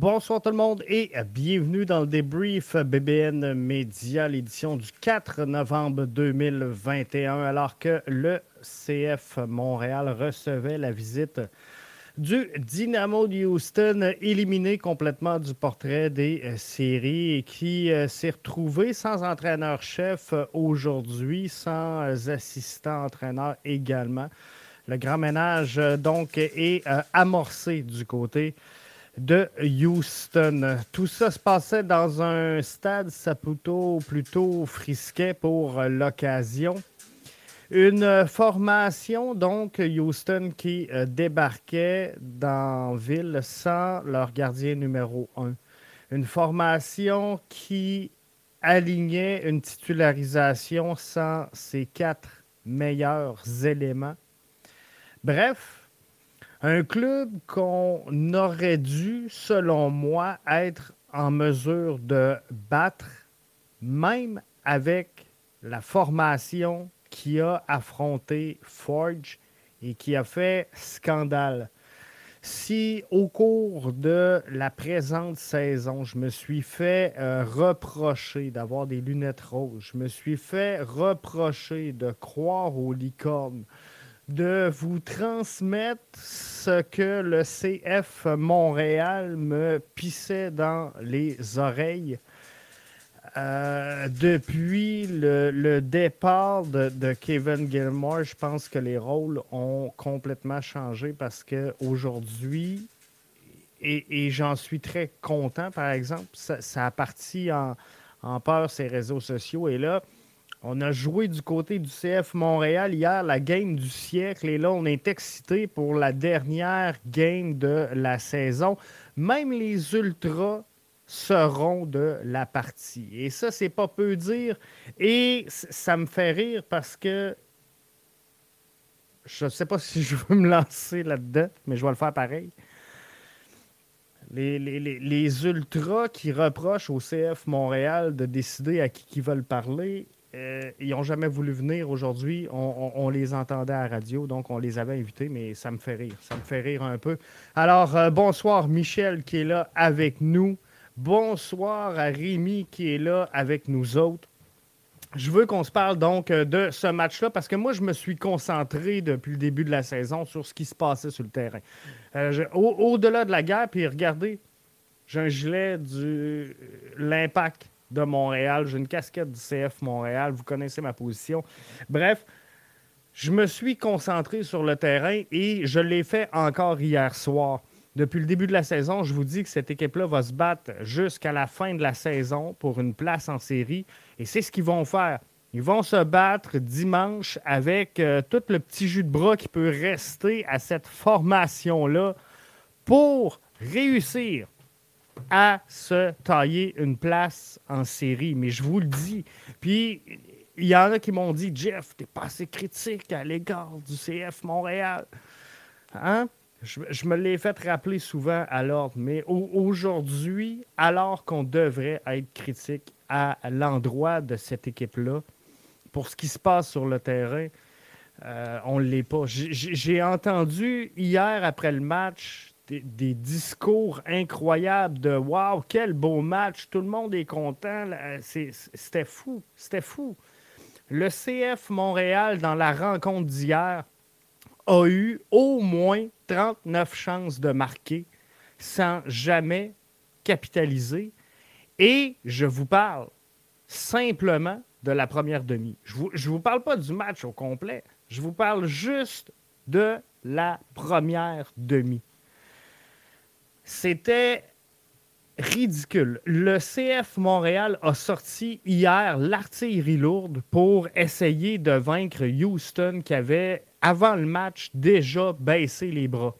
Bonsoir tout le monde et bienvenue dans le débrief BBN Média, l'édition du 4 novembre 2021, alors que le CF Montréal recevait la visite du Dynamo de Houston, éliminé complètement du portrait des euh, séries et qui euh, s'est retrouvé sans entraîneur-chef euh, aujourd'hui, sans assistant-entraîneur également. Le grand ménage, donc, est amorcé du côté de Houston. Tout ça se passait dans un stade Saputo plutôt frisquet pour l'occasion. Une formation, donc, Houston qui euh, débarquait dans ville sans leur gardien numéro un. Une formation qui alignait une titularisation sans ses quatre meilleurs éléments. Bref, un club qu'on aurait dû, selon moi, être en mesure de battre, même avec la formation qui a affronté Forge et qui a fait scandale. Si au cours de la présente saison, je me suis fait euh, reprocher d'avoir des lunettes roses, je me suis fait reprocher de croire aux licornes, de vous transmettre ce que le CF Montréal me pissait dans les oreilles, euh, depuis le, départ de, Kevin Gilmore, je pense que les rôles ont complètement changé parce qu'aujourd'hui, et, et j'en suis très content, par exemple, ça, a parti en, en peur ces réseaux sociaux. Et là, on a joué du côté du CF Montréal hier la game du siècle. Et là, on est excité pour la dernière game de la saison. Même les Ultras seront de la partie. Et ça, c'est pas peu dire. Et ça me fait rire parce que je ne sais pas si je veux me lancer là-dedans, mais je vais le faire pareil. Les, les, ultras qui reprochent au CF Montréal de décider à qui ils veulent parler, euh, ils n'ont jamais voulu venir aujourd'hui. On, les entendait à radio, donc on les avait invités, mais ça me fait rire. Ça me fait rire un peu. Alors, euh, bonsoir Michel qui est là avec nous. Bonsoir à Rémi qui est là avec nous autres. Je veux qu'on se parle donc euh, de ce match-là parce que moi, je me suis concentré depuis le début de la saison sur ce qui se passait sur le terrain. Au-delà de la guerre, puis regardez, j'ai un gilet de l'Impact de Montréal, j'ai une casquette du CF Montréal, vous connaissez ma position. Bref, je me suis concentré sur le terrain et je l'ai fait encore hier soir. Depuis le début de la saison, je vous dis que cette équipe-là va se battre jusqu'à la fin de la saison pour une place en série. Et c'est ce qu'ils vont faire. Ils vont se battre dimanche avec euh, tout le petit jus de bras qui peut rester à cette formation-là pour réussir à se tailler une place en série. Mais je vous le dis. Puis, il y en a qui m'ont dit Jeff, t'es pas assez critique à l'égard du CF Montréal. Hein? Je, me l'ai fait rappeler souvent à l'ordre, mais aujourd'hui, alors qu'on devrait être critique à l'endroit de cette équipe-là, pour ce qui se passe sur le terrain, euh, on ne l'est pas. J'ai entendu hier après le match des, discours incroyables de Waouh, quel beau match, tout le monde est content. C'était fou, c'était fou. Le CF Montréal, dans la rencontre d'hier, a eu au moins 39 chances de marquer sans jamais capitaliser. Et je vous parle simplement de la première demi. Je ne vous, parle pas du match au complet. Je vous parle juste de la première demi. C'était ridicule. Le CF Montréal a sorti hier l'artillerie lourde pour essayer de vaincre Houston qui avait, avant le match, déjà baissé les bras.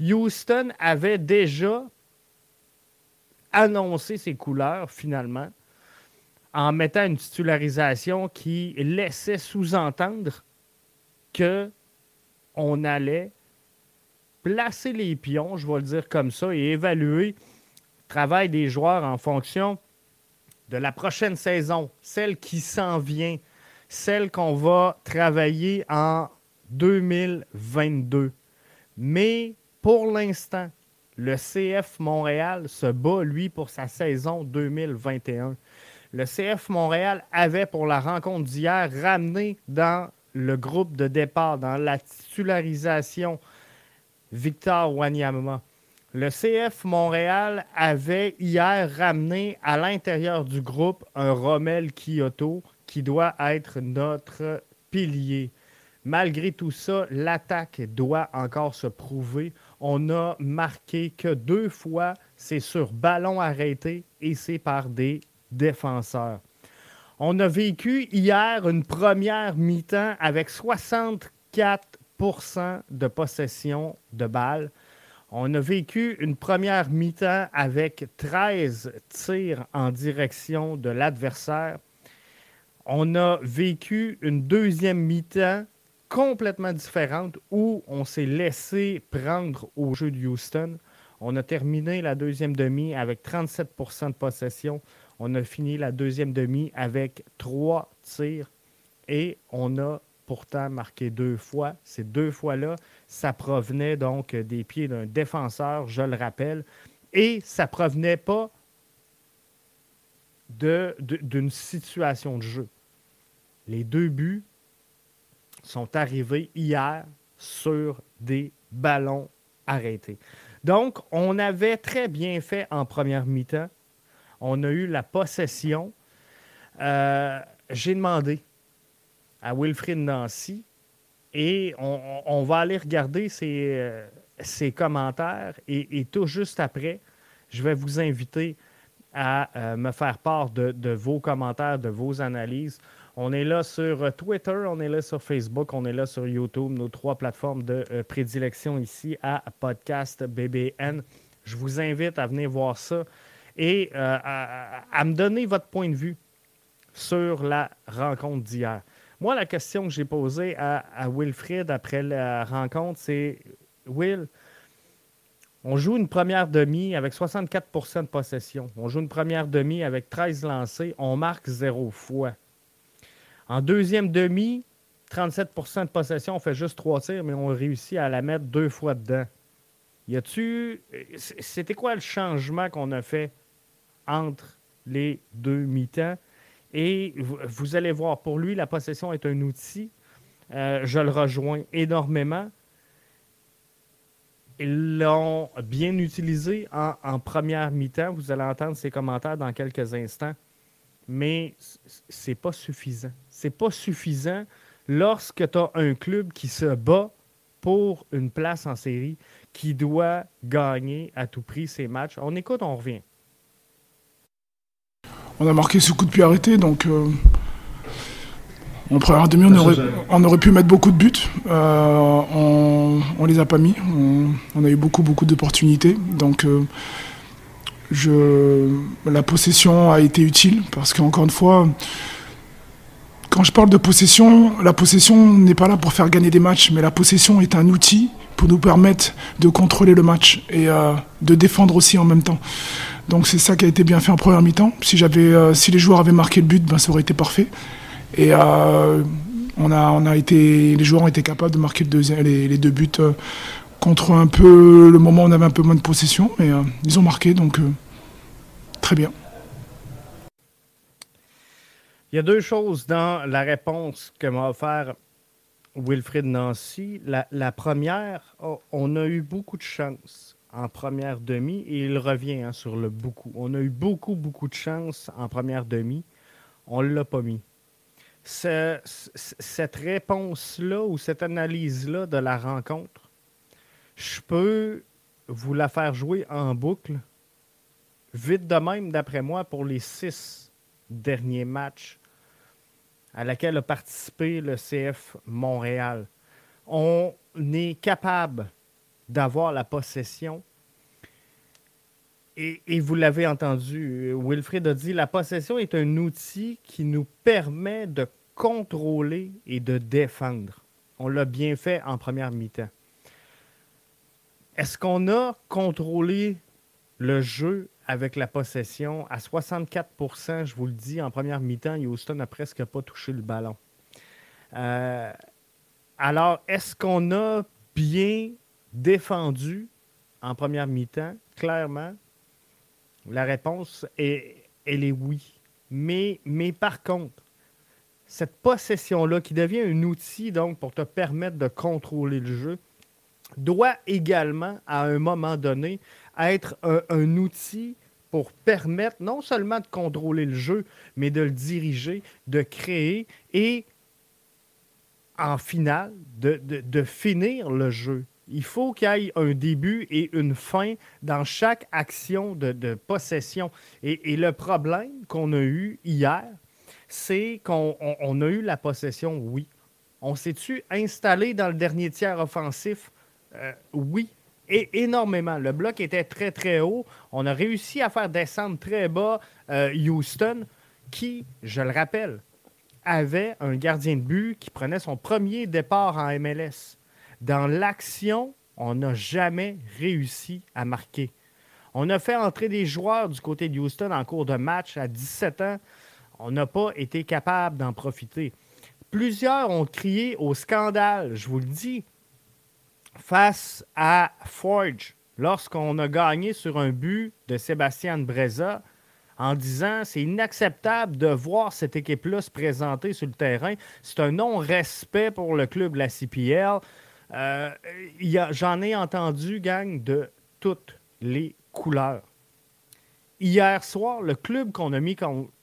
Houston avait déjà annoncé ses couleurs finalement en mettant une titularisation qui laissait sous-entendre que on allait placer les pions, je vais le dire comme ça, et évaluer travail des joueurs en fonction de la prochaine saison, celle qui s'en vient, celle qu'on va travailler en 2022. Mais pour l'instant, le CF Montréal se bat, lui, pour sa saison 2021. Le CF Montréal avait, pour la rencontre d'hier, ramené dans le groupe de départ, dans la titularisation, Victor Wanyama. Le CF Montréal avait hier ramené à l'intérieur du groupe un Rommel Kyoto qui doit être notre pilier. Malgré tout ça, l'attaque doit encore se prouver. On a marqué que deux fois, c'est sur ballon arrêté et c'est par des défenseurs. On a vécu hier une première mi-temps avec 64 de possession de balles. On a vécu une première mi-temps avec 13 tirs en direction de l'adversaire. On a vécu une deuxième mi-temps complètement différente où on s'est laissé prendre au jeu de Houston. On a terminé la deuxième demi avec 37% de possession. On a fini la deuxième demi avec trois tirs et on a pourtant marqué deux fois. Ces deux fois-là, ça provenait donc des pieds d'un défenseur, je le rappelle, et ça provenait pas d'une situation de jeu. Les deux buts sont arrivés hier sur des ballons arrêtés. Donc, on avait très bien fait en première mi-temps. On a eu la possession. Euh, j'ai demandé à Wilfrid Nancy. Et on, va aller regarder ses, euh, commentaires. Et, tout juste après, je vais vous inviter à euh, me faire part de, vos commentaires, de vos analyses. On est là sur Twitter, on est là sur Facebook, on est là sur YouTube, nos trois plateformes de euh, prédilection ici à Podcast BBN. Je vous invite à venir voir ça et à, me donner votre point de vue sur la rencontre d'hier. Moi, la question que j'ai posée à, Wilfred après la rencontre, c'est Will, on joue une première demi avec 64% de possession. On joue une première demi avec 13 lancés. On marque zéro fois. En deuxième demi, 37% de possession. On fait juste trois tirs, mais on réussit à la mettre deux fois dedans. Y a-tu. C'était quoi le changement qu'on a fait entre les deux mi-temps? Et vous, allez voir, pour lui, la possession est un outil. Euh, je le rejoins énormément. Ils l'ont bien utilisé en, première mi-temps. Vous allez entendre ses commentaires dans quelques instants. Mais c'est pas suffisant. C'est pas suffisant lorsque tu as un club qui se bat pour une place en série, qui doit gagner à tout prix ses matchs. On écoute, on revient on a marqué ce coup de pied arrêté, donc euh, en première demi, on aurait, on aurait pu mettre beaucoup de buts. Euh, on, ne les a pas mis. On, a eu beaucoup, beaucoup d'opportunités. Donc, euh, je, la possession a été utile parce qu'encore une fois, Quand je parle de possession, la possession n'est pas là pour faire gagner des matchs, mais la possession est un outil pour nous permettre de contrôler le match et euh, de défendre aussi en même temps. Donc c'est ça qui a été bien fait en première mi-temps. Si, j'avais, euh, si les joueurs avaient marqué le but, ben, ça aurait été parfait. Et euh, on a, on a été, les joueurs ont été capables de marquer les, deux buts contre un peu le moment où on avait un peu moins de possession, mais ils ont marqué, donc très bien. Il y a deux choses dans la réponse que m'a offert Wilfrid Nancy. La, première, oh, on a eu beaucoup de chance en première demi et il revient hein, sur le beaucoup. On a eu beaucoup, beaucoup de chance en première demi. On ne l'a pas mis. cette réponse-là ou cette analyse-là de la rencontre, je peux vous la faire jouer en boucle, vite de même, d'après moi, pour les six derniers matchs à laquelle a participé le CF Montréal. On est capable d'avoir la possession. Et, vous l'avez entendu, Wilfried a dit, la possession est un outil qui nous permet de contrôler et de défendre. On l'a bien fait en première mi-temps. Est-ce qu'on a contrôlé le jeu avec la possession? À 64% je vous le dis, en première mi-temps, Houston n'a presque pas touché le ballon. Euh, alors, est-ce qu'on a bien défendu en première mi-temps? Clairement, la réponse est, elle est oui. Mais, mais par contre, cette possession-là, qui devient un outil donc pour te permettre de contrôler le jeu, doit également, à un moment donné, être un, outil pour permettre non seulement de contrôler le jeu, mais de le diriger, de créer et en finale, de, finir le jeu. Il faut qu'il y ait un début et une fin dans chaque action de, possession. Et, le problème qu'on a eu hier, c'est qu'on a eu la possession, oui. On s'est-tu installé dans le dernier tiers offensif? Euh, oui, et énormément. Le bloc était très, très haut. On a réussi à faire descendre très bas euh, Houston, qui, je le rappelle, avait un gardien de but qui prenait son premier départ en MLS. Dans l'action, on n'a jamais réussi à marquer. On a fait entrer des joueurs du côté de Houston en cours de match à 17 ans. On n'a pas été capable d'en profiter. Plusieurs ont crié au scandale, je vous le dis face à Forge lorsqu'on a gagné sur un but de Sébastien Breza en disant c'est inacceptable de voir cette équipe-là se présenter sur le terrain. C'est un non-respect pour le club la CPL. Euh, j'en ai entendu, gang, de toutes les couleurs. Hier soir, le club qu'on a mis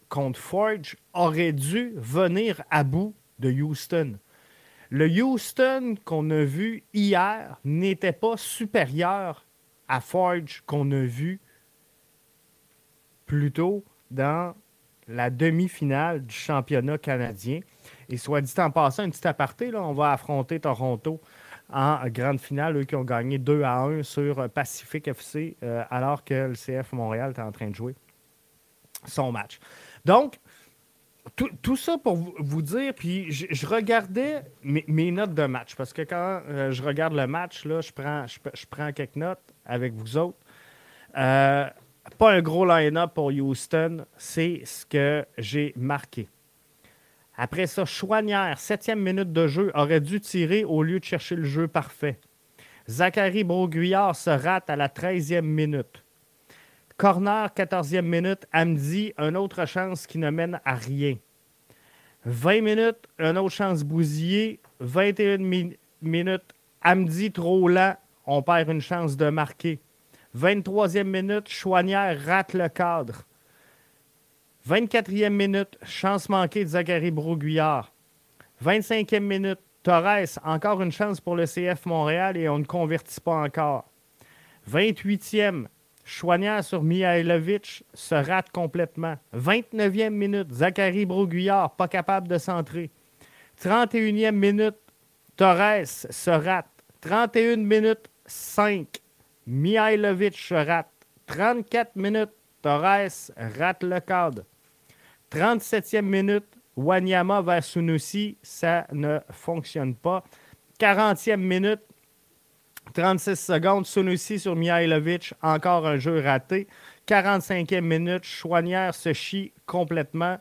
contre Forge aurait dû venir à bout de Houston. Le Houston qu'on a vu hier n'était pas supérieur à Forge qu'on a vu plus tôt dans la demi-finale du championnat canadien. Et soit dit en passant, un petit aparté, là, on va affronter Toronto en grande finale, eux qui ont gagné 2 à 1 sur Pacific FC, euh, alors que le CF Montréal était en train de jouer son match. Donc, tout, ça pour vous, dire, puis je, regardais mes, notes de match, parce que quand euh, je regarde le match, là, je, prends, quelques notes avec vous autres. Euh, pas un gros line-up pour Houston, c'est ce que j'ai marqué. Après ça, Chouanière, septième minute de jeu, aurait dû tirer au lieu de chercher le jeu parfait. Zachary Broguillard se rate à la 13e minute. Corner, 14e minute. Amdi, une autre chance qui ne mène à rien. 20 minutes, une autre chance bousillée. 21 minutes, Amdi trop lent. On perd une chance de marquer. 23e minute, Chouanière rate le cadre. 24e minute, chance manquée de Zachary Broguillard. 25e minute, Torres, encore une chance pour le CF Montréal et on ne convertit pas encore. 28e, Chouanière sur Mihailovic se rate complètement. 29e minute, Zachary Broguillard, pas capable de centrer. 31e minute, Torres se rate. 31 minutes 5, Mihailovic se rate. 34 minutes, Torres rate le cadre. 37e minute, Wanyama vers Sunusi, ça ne fonctionne pas. 40e minute, 36 secondes, Sunusi sur Mihailovic, encore un jeu raté. 45e minute, Chouanière se chie complètement.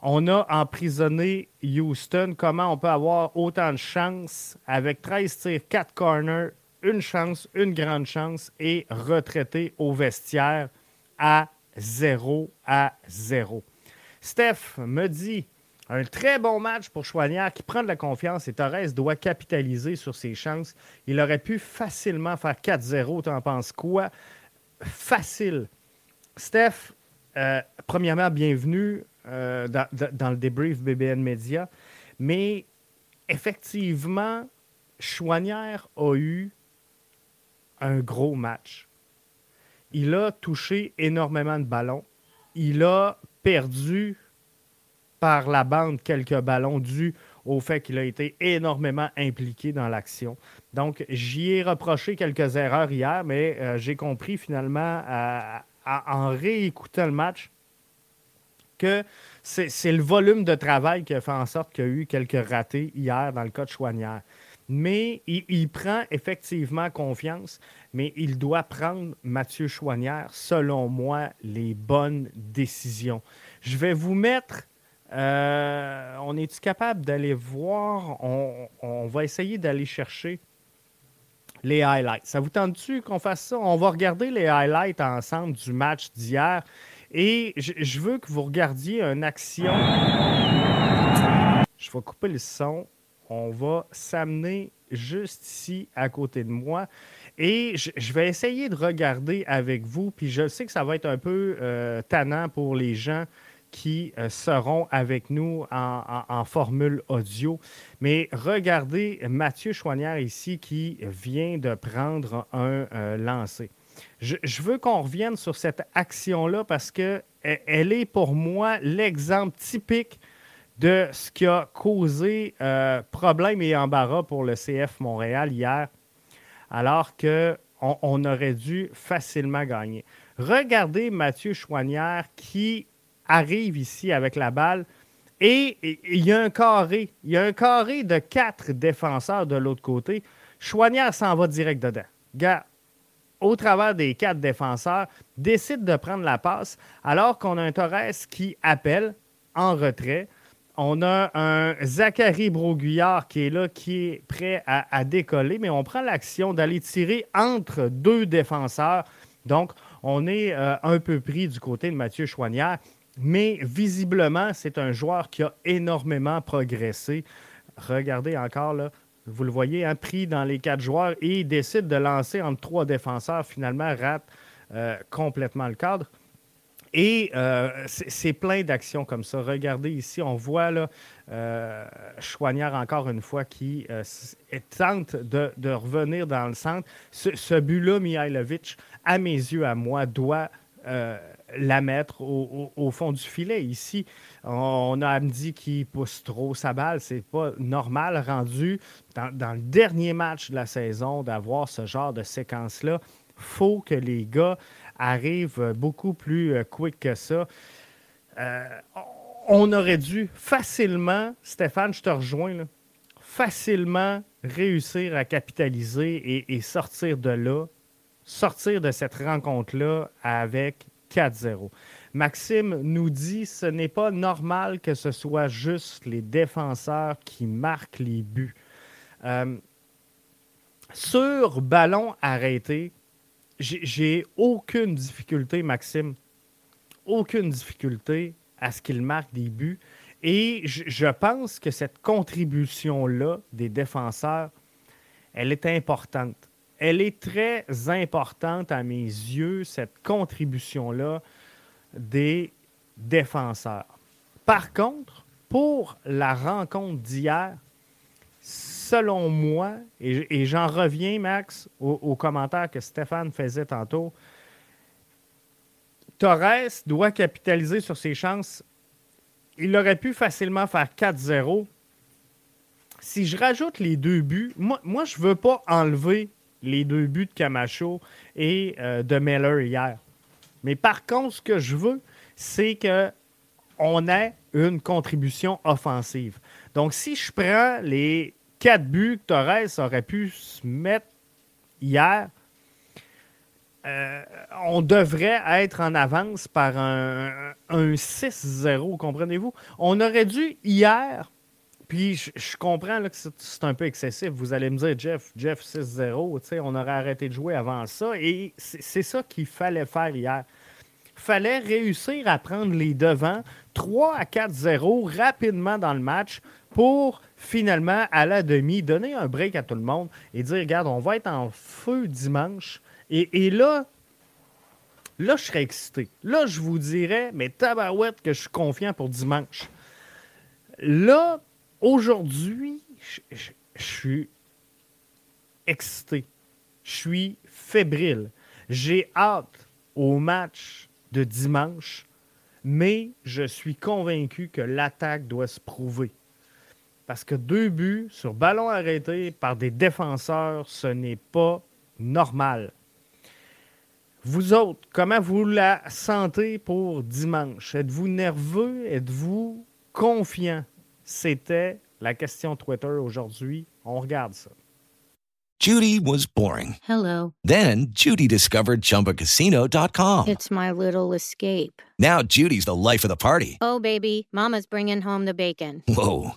On a emprisonné Houston. Comment on peut avoir autant de chance avec 13 tirs, 4 corners, une chance, une grande chance et retraité au vestiaire à 0 à 0. Steph me dit un très bon match pour Chouanière qui prend de la confiance et Torres doit capitaliser sur ses chances. Il aurait pu facilement faire 4-0. Tu en penses quoi? Facile. Steph, euh, premièrement, bienvenue euh, dans, le débrief BBN Media. Mais effectivement, Chouanière a eu un gros match. Il a touché énormément de ballons. Il a perdu par la bande quelques ballons dus au fait qu'il a été énormément impliqué dans l'action. Donc, j'y ai reproché quelques erreurs hier, mais euh, j'ai compris finalement en réécoutant le match que c'est le volume de travail qui a fait en sorte qu'il y a eu quelques ratés hier dans le cas de Chouanière. Mais il, prend effectivement confiance, mais il doit prendre, Mathieu Chouanière, selon moi, les bonnes décisions. Je vais vous mettre euh, on est-tu capable d'aller voir? On, va essayer d'aller chercher les highlights. Ça vous tente-tu qu'on fasse ça? On va regarder les highlights ensemble du match d'hier. Et je, veux que vous regardiez une action. Je vais couper le son. On va s'amener juste ici à côté de moi. Et je, vais essayer de regarder avec vous. Puis je sais que ça va être un peu euh, tannant pour les gens qui euh, seront avec nous en, formule audio. Mais regardez Mathieu Chouanière ici qui vient de prendre un euh, lancer. Je, veux qu'on revienne sur cette action-là parce qu'elle e, est pour moi l'exemple typique de ce qui a causé euh, problème et embarras pour le CF Montréal hier, alors qu'on on aurait dû facilement gagner. Regardez Mathieu Chouanière qui arrive ici avec la balle. Et il y a un carré. Il y a un carré de quatre défenseurs de l'autre côté. Chouanière s'en va direct dedans. Gars, au travers des quatre défenseurs, décide de prendre la passe alors qu'on a un Torres qui appelle en retrait. On a un Zachary Broguillard qui est là, qui est prêt à, décoller, mais on prend l'action d'aller tirer entre deux défenseurs. Donc, on est euh, un peu pris du côté de Mathieu Chouanière. Mais visiblement, c'est un joueur qui a énormément progressé. Regardez encore là. Vous le voyez, un hein, pris dans les quatre joueurs et il décide de lancer entre trois défenseurs. Finalement, rate euh, complètement le cadre. Et euh, c'est plein d'actions comme ça. Regardez ici, on voit là, euh, encore une fois qui tente de, revenir dans le centre. Ce, but-là, Mihailovic, à mes yeux, à moi, doit la mettre au, fond du filet. Ici, on a Amdi qui pousse trop sa balle. C'est pas normal rendu dans, le dernier match de la saison d'avoir ce genre de séquence-là. faut que les gars arrivent beaucoup plus euh, quick que ça. Euh, on aurait dû facilement, Stéphane, je te rejoins, facilement réussir à capitaliser et sortir de là, sortir de cette rencontre-là avec 4-0. Maxime nous dit ce n'est pas normal que ce soit juste les défenseurs qui marquent les buts. Euh, sur ballon arrêté, j'ai aucune difficulté, Maxime, aucune difficulté à ce qu'il marque des buts. Et je pense que cette contribution-là des défenseurs, elle est importante elle est très importante à mes yeux, cette contribution-là des défenseurs. Par contre, pour la rencontre d'hier, selon moi, et, j'en reviens, Max, au, commentaire que Stéphane faisait tantôt, Torres doit capitaliser sur ses chances. Il aurait pu facilement faire 4-0. Si je rajoute les deux buts, moi, moi je ne veux pas enlever les deux buts de Camacho et euh, de Miller hier. Mais par contre, ce que je veux, c'est qu'on ait une contribution offensive. Donc, si je prends les quatre buts que Torres aurait pu se mettre hier, euh, on devrait être en avance par un, 6-0, comprenez-vous? On aurait dû hier, puis je, comprends que c'est un peu excessif. Vous allez me dire, Jeff, Jeff 6-0, on aurait arrêté de jouer avant ça. Et c'est ça qu'il fallait faire hier. Il fallait réussir à prendre les devants 3 à 4-0 rapidement dans le match pour finalement, à la demi, donner un break à tout le monde et dire, regarde, on va être en feu dimanche et, là, là, je serais excité. Là, je vous dirais, mais tabarouette que je suis confiant pour dimanche. Là, aujourd'hui, je, suis excité. Je suis fébrile. J'ai hâte au match de dimanche, mais je suis convaincu que l'attaque doit se prouver. Parce que deux buts sur ballon arrêté par des défenseurs, ce n'est pas normal. Vous autres, comment vous la sentez pour dimanche? Êtes-vous nerveux? Êtes-vous confiant? C'était la question Twitter aujourd'hui. On regarde ça. Judy was boring. Hello. Then Judy discovered chumbacasino.com. It's my little escape. Now Judy's the life of the party. Oh, baby, Mama's bringing home the bacon. Whoa.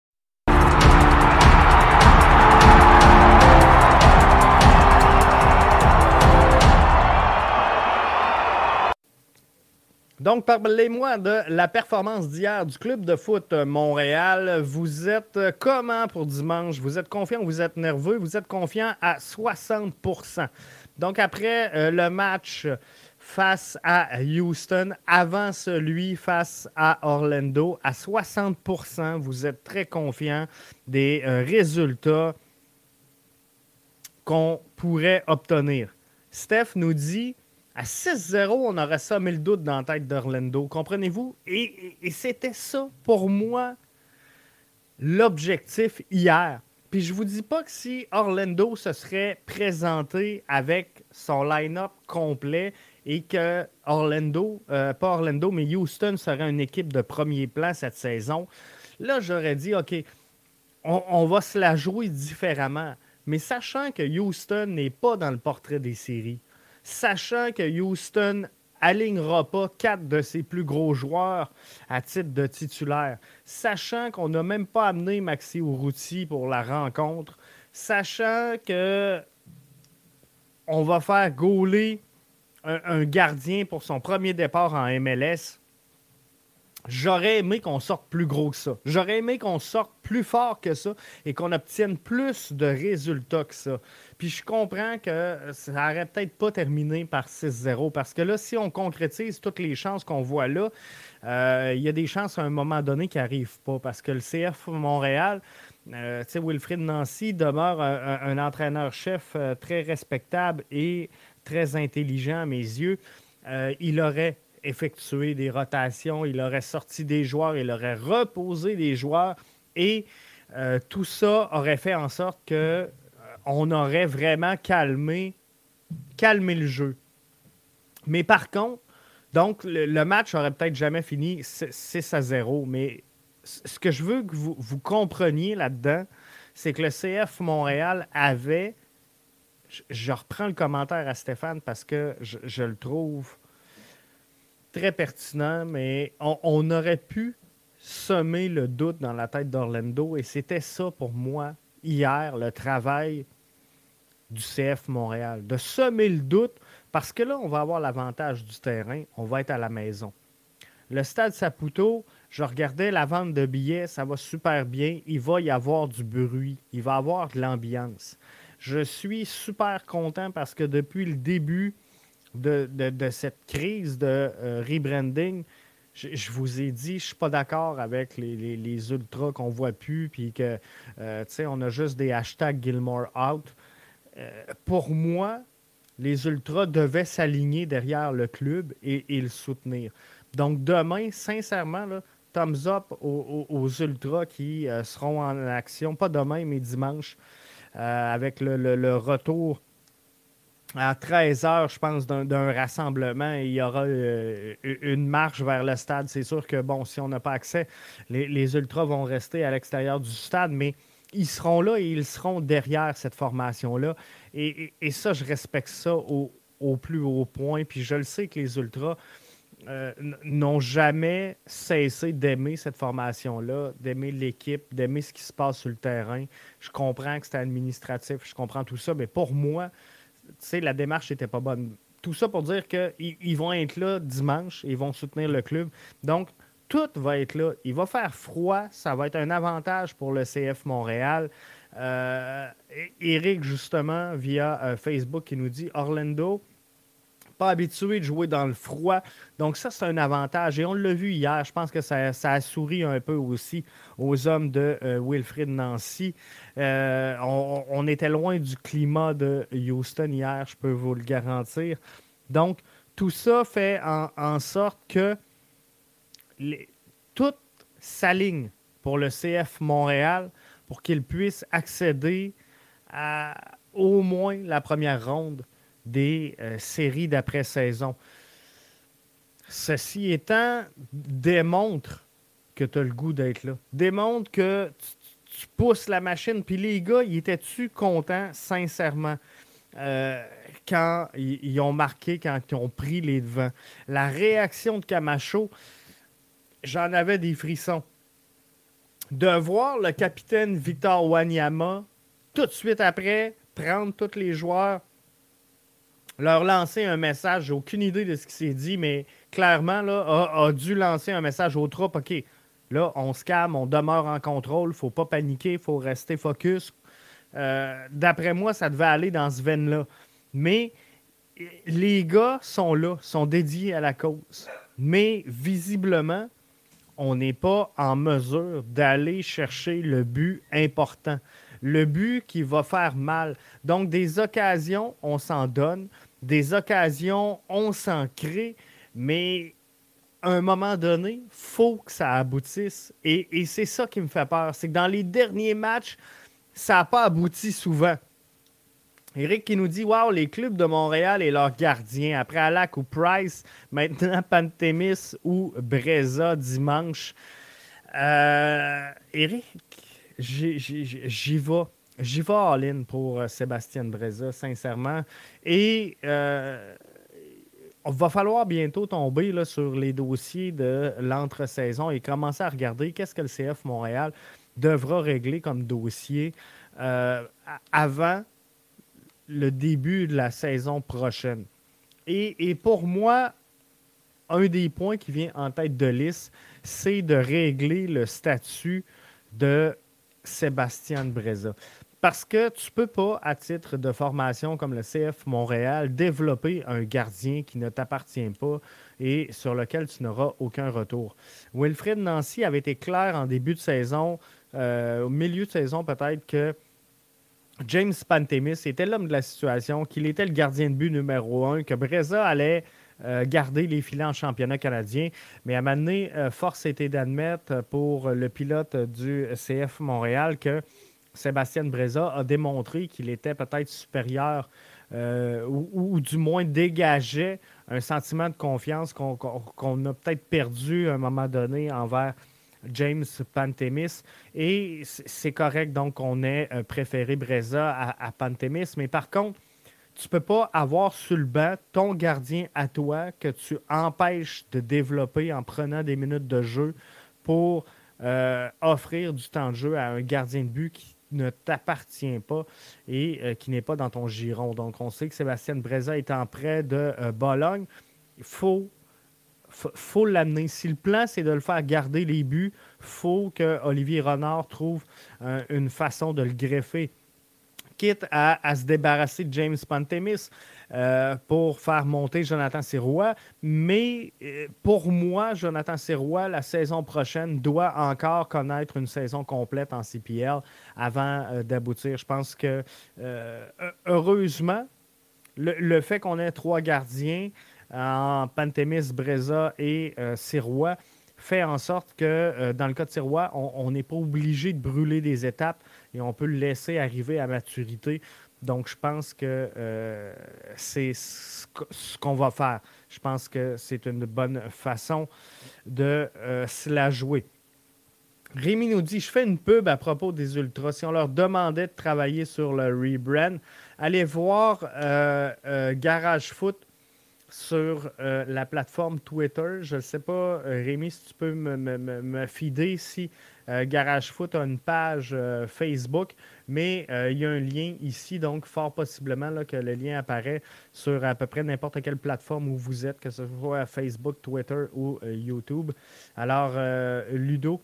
Donc, parlez-moi de la performance d'hier du club de foot Montréal. Vous êtes comment pour dimanche? Vous êtes confiant ou vous êtes nerveux? Vous êtes confiant à 60% Donc, après euh, le match face à Houston, avant celui face à Orlando, à 60% vous êtes très confiant des euh, résultats qu'on pourrait obtenir. Steph nous dit à 6-0, on aurait ça le doute dans la tête d'Orlando. Comprenez-vous? Et, c'était ça, pour moi, l'objectif hier. Puis je vous dis pas que si Orlando se serait présenté avec son line-up complet et que Orlando, euh, pas Orlando, mais Houston serait une équipe de premier plan cette saison, là, j'aurais dit, OK, on, va se la jouer différemment. Mais sachant que Houston n'est pas dans le portrait des séries, sachant que Houston alignera pas quatre de ses plus gros joueurs à titre de titulaire, sachant qu'on n'a même pas amené Maxi Urruti pour la rencontre, sachant que on va faire gauler un, gardien pour son premier départ en MLS, J'aurais aimé qu'on sorte plus gros que ça. J'aurais aimé qu'on sorte plus fort que ça et qu'on obtienne plus de résultats que ça. Puis je comprends que ça n'aurait peut-être pas terminé par 6-0 parce que là, si on concrétise toutes les chances qu'on voit là, euh, il y a des chances à un moment donné qui n'arrivent pas parce que le CF Montréal, euh, Wilfried Nancy demeure un, entraîneur-chef euh, très respectable et très intelligent à mes yeux. il aurait effectué des rotations, il aurait sorti des joueurs, il aurait reposé des joueurs et euh, tout ça aurait fait en sorte que euh, on aurait vraiment calmé, calmé le jeu. Mais par contre, donc le, match aurait peut-être jamais fini 6 à 0, mais ce que je veux que vous, compreniez là-dedans, c'est que le CF Montréal avait, je, reprends le commentaire à Stéphane parce que je le trouve très pertinent, mais on, aurait pu semer le doute dans la tête d'Orlando et c'était ça pour moi hier, le travail du CF Montréal, de semer le doute Parce que là, on va avoir l'avantage du terrain, on va être à la maison. Le stade Saputo, je regardais la vente de billets, ça va super bien. Il va y avoir du bruit, il va y avoir de l'ambiance. Je suis super content parce que depuis le début de, cette crise de euh, rebranding, je, vous ai dit, je ne suis pas d'accord avec les, ultras qu'on voit plus, puis que, euh, on a juste des hashtags Gilmore out. Euh, pour moi, les ultras devaient s'aligner derrière le club et, le soutenir. Donc, demain, sincèrement, là, thumbs up aux, ultras qui seront en action, pas demain, mais dimanche, avec le retour à 13 heures, je pense, d'un rassemblement, il y aura euh, une marche vers le stade. C'est sûr que, bon, si on n'a pas accès, les, Ultras vont rester à l'extérieur du stade, mais ils seront là et ils seront derrière cette formation-là. Et, ça, je respecte ça au, plus haut point. Puis je le sais que les Ultras euh, n'ont jamais cessé d'aimer cette formation-là, d'aimer l'équipe, d'aimer ce qui se passe sur le terrain. Je comprends que c'est administratif, je comprends tout ça, mais pour moi, la démarche n'était pas bonne. Tout ça pour dire qu'ils ils vont être là dimanche, ils vont soutenir le club. Donc, tout va être là. Il va faire froid, ça va être un avantage pour le CF Montréal. Euh, Eric, justement, via euh, Facebook, qui nous dit Orlando, pas habitué de jouer dans le froid. Donc ça, c'est un avantage. Et on l'a vu hier. Je pense que ça, a souri un peu aussi aux hommes de euh, Wilfrid Nancy. Euh, on, était loin du climat de Houston hier, je peux vous le garantir. Donc, tout ça fait en, sorte que tout s'aligne pour le CF Montréal pour qu'il puisse accéder à au moins la première ronde des euh, séries d'après-saison. Ceci étant, démontre que tu as le goût d'être là. Démontre que tu, pousses la machine. Puis les gars, ils étaient-tu contents, sincèrement, euh, quand ils, ont marqué, quand ils ont pris les devants? La réaction de Camacho, j'en avais des frissons. De voir le capitaine Victor Wanyama tout de suite après prendre tous les joueurs leur lancer un message. J'ai aucune idée de ce qui s'est dit, mais clairement, là, a, dû lancer un message aux troupes. OK, là, on se calme, on demeure en contrôle, faut pas paniquer, faut rester focus. Euh, d'après moi, ça devait aller dans ce veine-là. Mais les gars sont là, sont dédiés à la cause. Mais visiblement, on n'est pas en mesure d'aller chercher le but important, le but qui va faire mal. Donc, des occasions, on s'en donne des occasions, on s'en crée, mais à un moment donné, faut que ça aboutisse. Et, c'est ça qui me fait peur. C'est que dans les derniers matchs, ça n'a pas abouti souvent. Eric qui nous dit Waouh, les clubs de Montréal et leurs gardiens. Après Alak ou Price, maintenant Pantémis ou Breza dimanche. Euh, Eric, j'y vais. J'y vais all-in pour euh, Sébastien Breza, sincèrement. Et euh, on va falloir bientôt tomber là, sur les dossiers de l'entre-saison et commencer à regarder qu'est-ce que le CF Montréal devra régler comme dossier euh, avant le début de la saison prochaine. Et, et, pour moi, un des points qui vient en tête de liste, c'est de régler le statut de Sébastien Breza. Parce que tu ne peux pas, à titre de formation comme le CF Montréal, développer un gardien qui ne t'appartient pas et sur lequel tu n'auras aucun retour. Wilfred Nancy avait été clair en début de saison, euh, au milieu de saison peut-être, que James Pantemis était l'homme de la situation, qu'il était le gardien de but numéro un, que Breza allait euh, garder les filets en championnat canadien. Mais à un moment donné, euh, force était d'admettre pour le pilote du CF Montréal que Sébastien Breza a démontré qu'il était peut-être supérieur euh, ou, du moins dégageait un sentiment de confiance qu'on a peut-être perdu à un moment donné envers James Pantemis. Et c'est correct donc qu'on ait euh, préféré Breza à, à, Pantemis. Mais par contre, tu ne peux pas avoir sur le banc ton gardien à toi que tu empêches de développer en prenant des minutes de jeu pour euh, offrir du temps de jeu à un gardien de but qui ne t'appartient pas et qui n'est pas dans ton giron. Donc, on sait que Sébastien Breza est en prêt de Bologne. Il faut faut l'amener. Si le plan, c'est de le faire garder les buts, faut que Olivier Renard trouve euh, une façon de le greffer. Quitte à, se débarrasser de James Pantemis euh, pour faire monter Jonathan Sirois. Mais euh, pour moi, Jonathan Sirois, la saison prochaine, doit encore connaître une saison complète en CPL avant d'aboutir. Je pense que, heureusement, le fait qu'on ait trois gardiens, en Pantémis, Breza et euh, Sirois fait en sorte que euh, dans le cas de Sirois, on n'est pas obligé de brûler des étapes et on peut le laisser arriver à maturité. Donc, je pense que euh, c'est ce qu'on va faire. Je pense que c'est une bonne façon de se la jouer. Rémi nous dit Je fais une pub à propos des Ultras. Si on leur demandait de travailler sur le rebrand, allez voir Garage Foot sur euh, la plateforme Twitter. Je ne sais pas, euh, Rémi, si tu peux me, me, fider si euh, Garage Foot a une page Facebook, mais il y a un lien ici, donc fort possiblement là, que le lien apparaît sur à peu près n'importe quelle plateforme où vous êtes, que ce soit Facebook, Twitter ou YouTube. Alors, Ludo,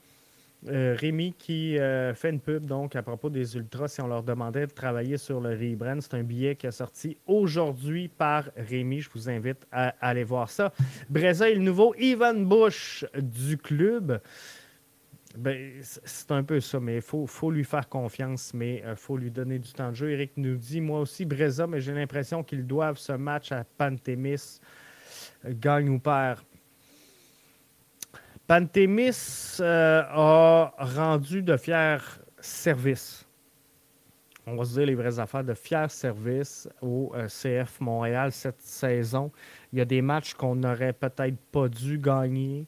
euh, Rémi qui euh, fait une pub donc à propos des Ultras si on leur demandait de travailler sur le rebrand. C'est un billet qui est sorti aujourd'hui par Rémi. Je vous invite à, aller voir ça. Est le nouveau Ivan Bush du club. Ben, c'est un peu ça, mais il faut, lui faire confiance, mais il euh, faut lui donner du temps de jeu. Eric nous dit, moi aussi, Breza, mais j'ai l'impression qu'ils doivent ce match à Pantémis, gagne ou perd. Pantémis euh, a rendu de fiers services. On va se dire les vraies affaires, de fiers services au euh, CF Montréal cette saison. Il y a des matchs qu'on n'aurait peut-être pas dû gagner,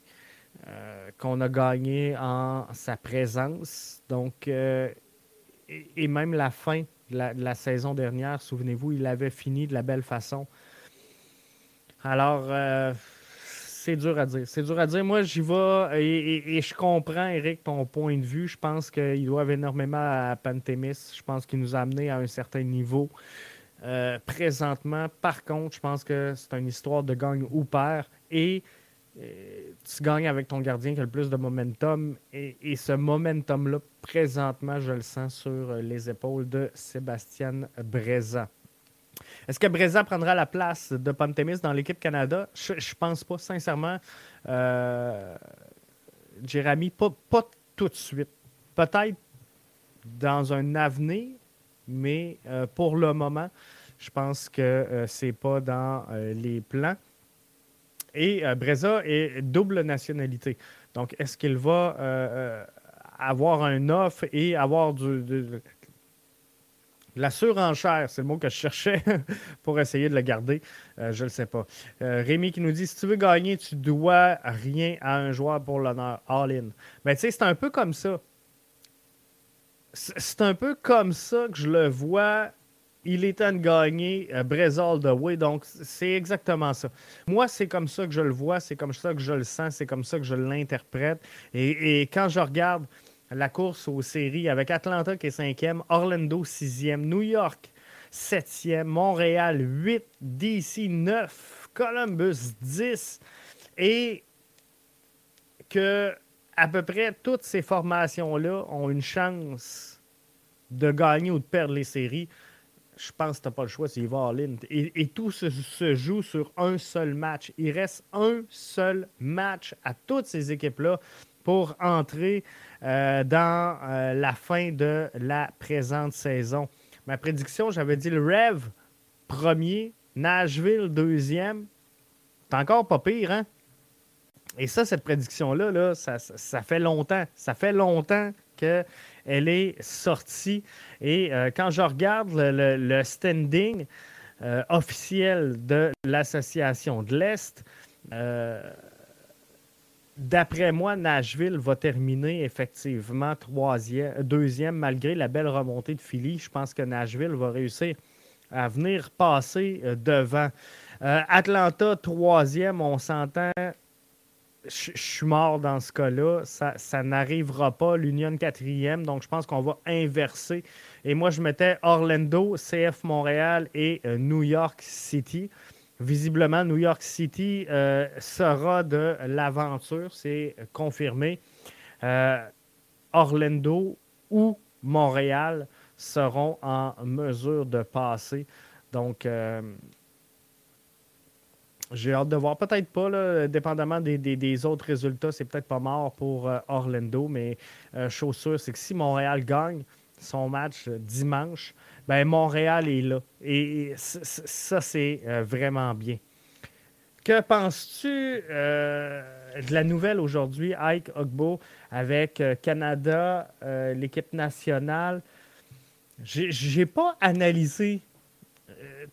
euh, qu'on a gagné en sa présence. Donc, et, même la fin de la saison dernière, souvenez-vous, il avait fini de la belle façon. Alors, c'est dur à dire. C'est dur à dire. Moi, j'y vais et, je comprends, Eric, ton point de vue. Je pense qu'ils doivent énormément à Pantémis. Je pense qu'il nous a amené à un certain niveau. Euh, présentement, par contre, je pense que c'est une histoire de gagne ou perd. Et euh, tu gagnes avec ton gardien qui a le plus de momentum. Et, ce momentum-là, présentement, je le sens sur les épaules de Sébastien Breza. Est-ce que Breza prendra la place de Pantémis dans l'équipe Canada? Je, ne pense pas, sincèrement. Euh, Jérémy, pas, tout de suite. Peut-être dans un avenir, mais euh, pour le moment, je pense que euh, ce n'est pas dans les plans. Et Breza est double nationalité. Donc, est-ce qu'il va avoir un offre et avoir du, la surenchère, c'est le mot que je cherchais pour essayer de le garder. Euh, je ne le sais pas. Euh, Rémi qui nous dit si tu veux gagner, tu dois rien à un joueur pour l'honneur. All-in. Mais ben, tu sais, c'est un peu comme ça. C'est un peu comme ça que je le vois. Il est temps de gagner euh, All the way. Donc, c'est exactement ça. Moi, c'est comme ça que je le vois. C'est comme ça que je le sens. C'est comme ça que je l'interprète. et quand je regarde la course aux séries avec Atlanta qui est cinquième, Orlando sixième, New York septième, Montréal 8, DC 9, Columbus 10 et que à peu près toutes ces formations-là ont une chance de gagner ou de perdre les séries. Je pense que tu n'as pas le choix, c'est va Et, et, tout se, se, joue sur un seul match. Il reste un seul match à toutes ces équipes-là pour entrer euh, dans euh, la fin de la présente saison. Ma prédiction, j'avais dit le Rev premier, Nashville deuxième. C'est encore pas pire, hein? Et ça, cette prédiction-là, là, ça, fait longtemps. Ça fait longtemps qu'elle est sortie. Et euh, quand je regarde le, standing officiel de l'Association de l'Est, D'après moi, Nashville va terminer effectivement deuxième, malgré la belle remontée de Philly. Je pense que Nashville va réussir à venir passer euh, devant. Euh, Atlanta, troisième, on s'entend. Je suis mort dans ce cas-là. Ça, n'arrivera pas. L'Union quatrième. Donc, je pense qu'on va inverser. Et moi, je mettais Orlando, CF Montréal et euh, New York City. Visiblement, New York City euh, sera de l'aventure. C'est confirmé. Euh, Orlando ou Montréal seront en mesure de passer. Donc, j'ai hâte de voir. Peut-être pas, là, dépendamment des, autres résultats, c'est peut-être pas mort pour euh, Orlando, mais euh, chose sûre, c'est que si Montréal gagne son match euh, dimanche, ben Montréal est là. Et, ça, c'est vraiment bien. Que penses-tu de la nouvelle aujourd'hui, Ike Ogbo, avec Canada, l'équipe nationale? J'ai pas analysé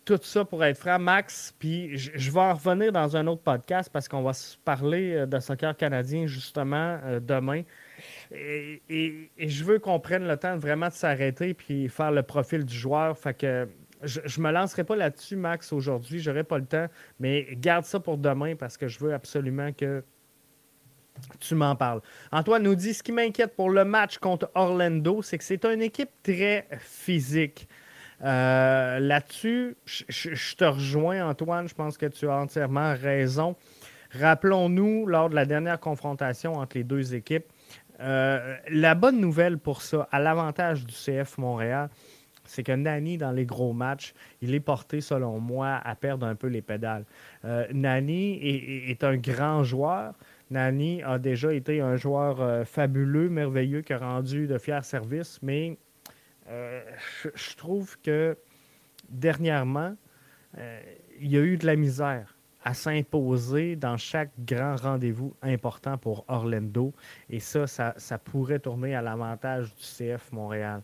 tout ça pour être franc, Max, puis je vais en revenir dans un autre podcast parce qu'on va parler euh, de soccer canadien justement euh, demain. Et, je veux qu'on prenne le temps vraiment de s'arrêter puis faire le profil du joueur. Fait que je, ne me lancerai pas là-dessus, Max, aujourd'hui. J'aurai pas le temps, mais garde ça pour demain parce que je veux absolument que tu m'en parles. Antoine nous dit ce qui m'inquiète pour le match contre Orlando, c'est que c'est une équipe très physique. Euh, là-dessus, je te rejoins, Antoine. Je pense que tu as entièrement raison. Rappelons-nous, lors de la dernière confrontation entre les deux équipes, euh, la bonne nouvelle pour ça, à l'avantage du CF Montréal, c'est que Nani, dans les gros matchs, il est porté, selon moi, à perdre un peu les pédales. Euh, Nani est, un grand joueur. Nani a déjà été un joueur fabuleux, merveilleux, qui a rendu de fiers services, mais euh, je, trouve que dernièrement, euh, il y a eu de la misère à s'imposer dans chaque grand rendez-vous important pour Orlando. Et ça, ça, pourrait tourner à l'avantage du CF Montréal.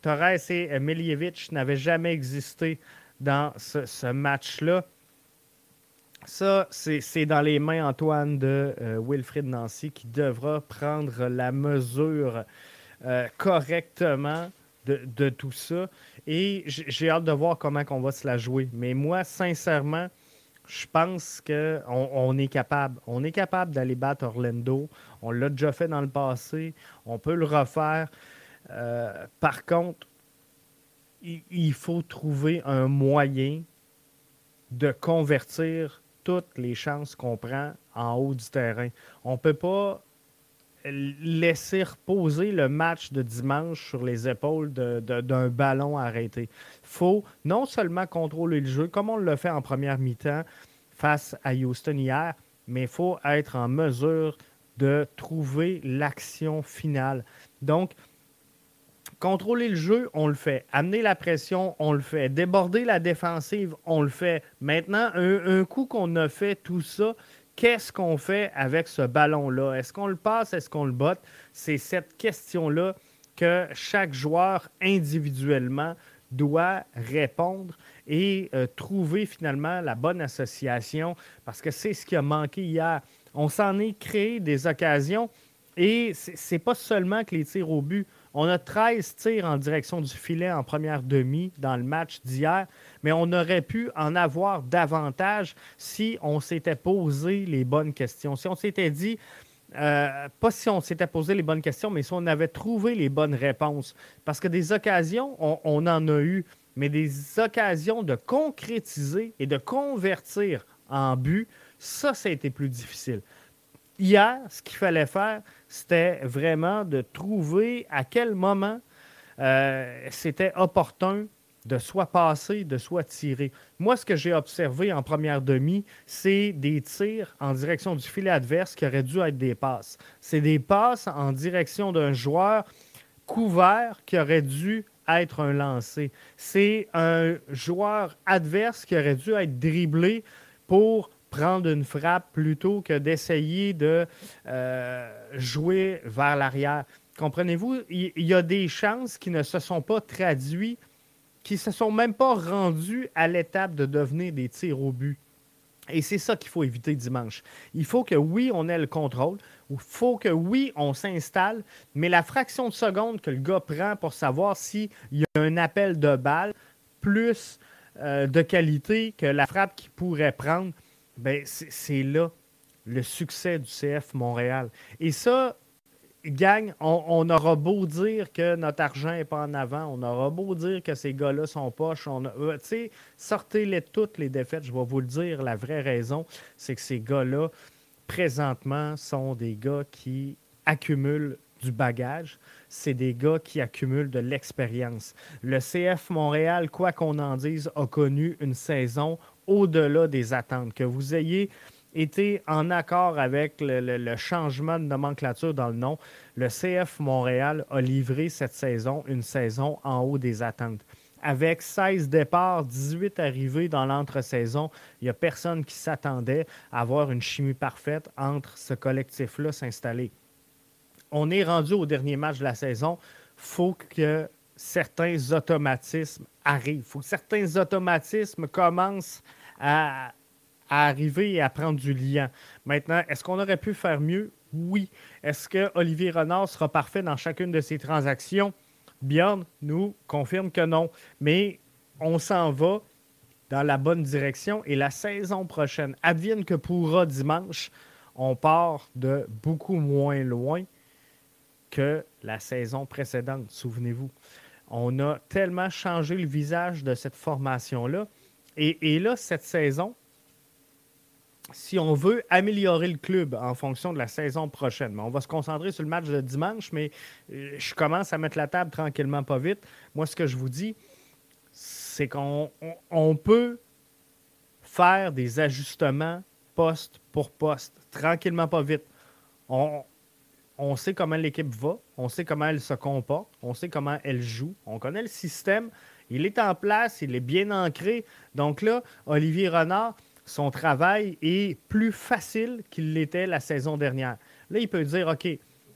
Torres et Miljevic n'avaient jamais existé dans ce, match-là. Ça, c'est dans les mains, Antoine, de euh, Wilfrid Nancy qui devra prendre la mesure correctement de, tout ça. Et j'ai hâte de voir comment on va se la jouer. Mais moi, sincèrement, je pense qu'on on est capable. On est capable d'aller battre Orlando. On l'a déjà fait dans le passé. On peut le refaire. Euh, par contre, il, faut trouver un moyen de convertir toutes les chances qu'on prend en haut du terrain. On ne peut pas laisser reposer le match de dimanche sur les épaules d'un ballon arrêté. Il faut non seulement contrôler le jeu, comme on l'a fait en première mi-temps face à Houston hier, mais il faut être en mesure de trouver l'action finale. Donc, contrôler le jeu, on le fait. Amener la pression, on le fait. Déborder la défensive, on le fait. Maintenant, un coup qu'on a fait tout ça, qu'est-ce qu'on fait avec ce ballon-là? Est-ce qu'on le passe? Est-ce qu'on le botte? C'est cette question-là que chaque joueur individuellement doit répondre et euh, trouver finalement la bonne association parce que c'est ce qui a manqué hier. On s'en est créé des occasions et c'est pas seulement que les tirs au but. On a 13 tirs en direction du filet en première demi dans le match d'hier, mais on aurait pu en avoir davantage si on s'était posé les bonnes questions. Si on s'était dit, euh, pas si on s'était posé les bonnes questions, mais si on avait trouvé les bonnes réponses. Parce que des occasions, on, on en a eu, mais des occasions de concrétiser et de convertir en but, ça, ça a été plus difficile. Hier, ce qu'il fallait faire, c'était vraiment de trouver à quel moment euh, c'était opportun de soit passer, de soit tirer. Moi, ce que j'ai observé en première demi, c'est des tirs en direction du filet adverse qui auraient dû être des passes. C'est des passes en direction d'un joueur couvert qui aurait dû être un lancé. C'est un joueur adverse qui aurait dû être dribblé pour prendre une frappe plutôt que d'essayer de euh, jouer vers l'arrière. Comprenez-vous, il y, a des chances qui ne se sont pas traduites, qui ne se sont même pas rendues à l'étape de devenir des tirs au but. Et c'est ça qu'il faut éviter dimanche. Il faut que oui, on ait le contrôle, il faut que oui, on s'installe, mais la fraction de seconde que le gars prend pour savoir s'il y a un appel de balle plus euh, de qualité que la frappe qu'il pourrait prendre, ben c'est là. le succès du CF Montréal. Et ça, gang, on, aura beau dire que notre argent n'est pas en avant, on aura beau dire que ces gars-là sont poches, euh, sortez-les toutes les défaites, je vais vous le dire, la vraie raison, c'est que ces gars-là, présentement, sont des gars qui accumulent du bagage, c'est des gars qui accumulent de l'expérience. Le CF Montréal, quoi qu'on en dise, a connu une saison au-delà des attentes. Que vous ayez été en accord avec le, changement de nomenclature dans le nom, le CF Montréal a livré cette saison une saison en haut des attentes. Avec 16 départs, 18 arrivées dans l'entre-saison, il n'y a personne qui s'attendait à avoir une chimie parfaite entre ce collectif-là s'installer. On est rendu au dernier match de la saison. Il faut que certains automatismes arrivent. Certains automatismes commencent à à arriver et à prendre du lien. Maintenant, est-ce qu'on aurait pu faire mieux? Oui. Est-ce que Olivier Renard sera parfait dans chacune de ses transactions? Bjorn nous confirme que non. Mais on s'en va dans la bonne direction et la saison prochaine, advienne que pourra dimanche, on part de beaucoup moins loin que la saison précédente, souvenez-vous. On a tellement changé le visage de cette formation-là. Et, là, cette saison, si on veut améliorer le club en fonction de la saison prochaine. on va se concentrer sur le match de dimanche, mais euh, je commence à mettre la table tranquillement, pas vite. Moi, ce que je vous dis, c'est qu'on peut faire des ajustements poste pour poste, tranquillement, pas vite. On, on sait comment l'équipe va, on sait comment elle se comporte, on sait comment elle joue, on connaît le système, il est en place, il est bien ancré. Donc là, Olivier Renard, son travail est plus facile qu'il l'était la saison dernière. Là, il peut dire, OK,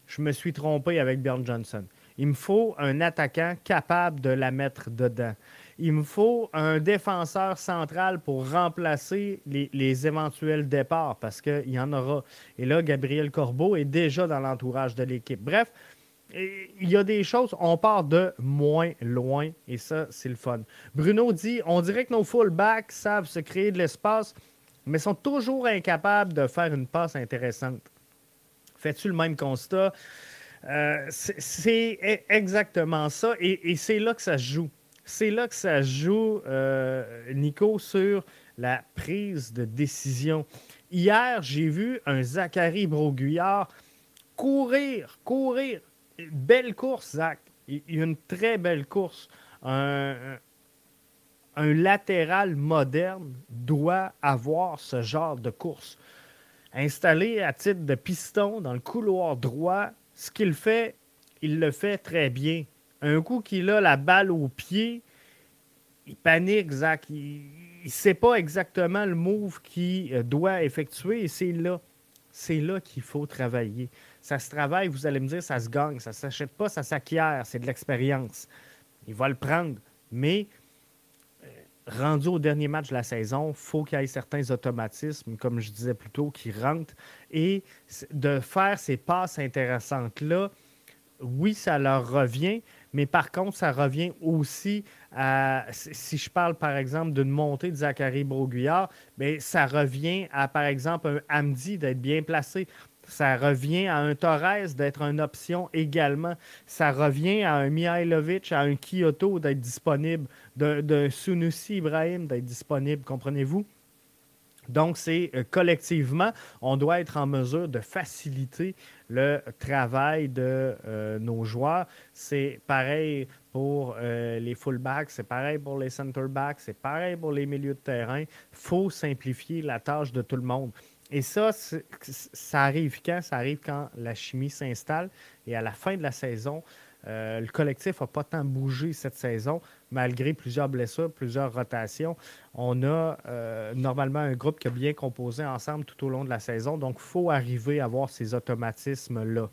je me suis trompé avec Bjorn Johnson. Il me faut un attaquant capable de la mettre dedans. Il me faut un défenseur central pour remplacer les, éventuels départs parce qu'il y en aura. Et là, Gabriel Corbeau est déjà dans l'entourage de l'équipe. Bref, il y a des choses, on part de moins loin et ça, c'est le fun. Bruno dit on dirait que nos fullbacks savent se créer de l'espace, mais sont toujours incapables de faire une passe intéressante. Fais-tu le même constat? Euh, c'est e-, exactement ça et, c'est là que ça se joue. C'est là que ça joue, euh, Nico, sur la prise de décision. Hier, j'ai vu un Zachary Broguillard courir, courir belle course, Zach. Une très belle course. Un, latéral moderne doit avoir ce genre de course. Installé à titre de piston dans le couloir droit, ce qu'il fait, il le fait très bien. Un coup qu'il a la balle au pied, il panique, Zach. Il ne sait pas exactement le move qu'il doit effectuer et c'est là. C'est là qu'il faut travailler. Ça se travaille, vous allez me dire, ça se gagne. Ça ne s'achète pas, ça s'acquiert. C'est de l'expérience. Il va le prendre. Mais euh, rendu au dernier match de la saison, il faut qu'il y ait certains automatismes, comme je disais plus tôt, qui rentrent. Et de faire ces passes intéressantes-là, oui, ça leur revient, mais par contre, ça revient aussi à, si je parle par exemple d'une montée de Zachary Broguillard, bien, ça revient à par exemple un Hamdi d'être bien placé. Ça revient à un Torres d'être une option également. Ça revient à un Mihailovic, à un Kyoto d'être disponible, d'un Sunusi Ibrahim d'être disponible, comprenez-vous? Donc, c'est euh, collectivement, on doit être en mesure de faciliter le travail de euh, nos joueurs. C'est pareil pour euh, les fullbacks, c'est pareil pour les centerbacks, c'est pareil pour les milieux de terrain. Il faut simplifier la tâche de tout le monde. Et ça, ça arrive quand? Ça arrive quand la chimie s'installe et à la fin de la saison, euh, le collectif n'a pas tant bougé cette saison, malgré plusieurs blessures, plusieurs rotations. On a euh, normalement un groupe qui a bien composé ensemble tout au long de la saison, donc il faut arriver à avoir ces automatismes-là.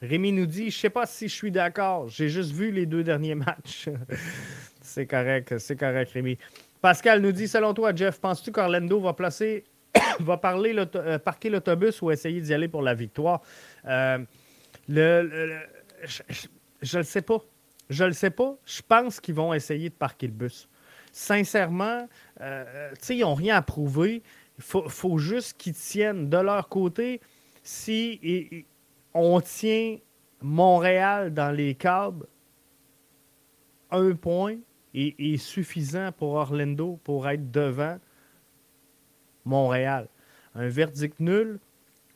Rémi nous dit Je ne sais pas si je suis d'accord, j'ai juste vu les deux derniers matchs. c'est correct, c'est correct, Rémi. Pascal nous dit Selon toi, Jeff, penses-tu qu'Orlando va placer va parler euh, parquer l'autobus ou essayer d'y aller pour la victoire? Le, je ne le sais pas. Je le sais pas. Je pense qu'ils vont essayer de parquer le bus. Sincèrement, euh, ils n'ont rien à prouver. Il faut, faut juste qu'ils tiennent de leur côté. Si on tient Montréal dans les câbles, un point est, suffisant pour Orlando pour être devant Montréal. Un verdict nul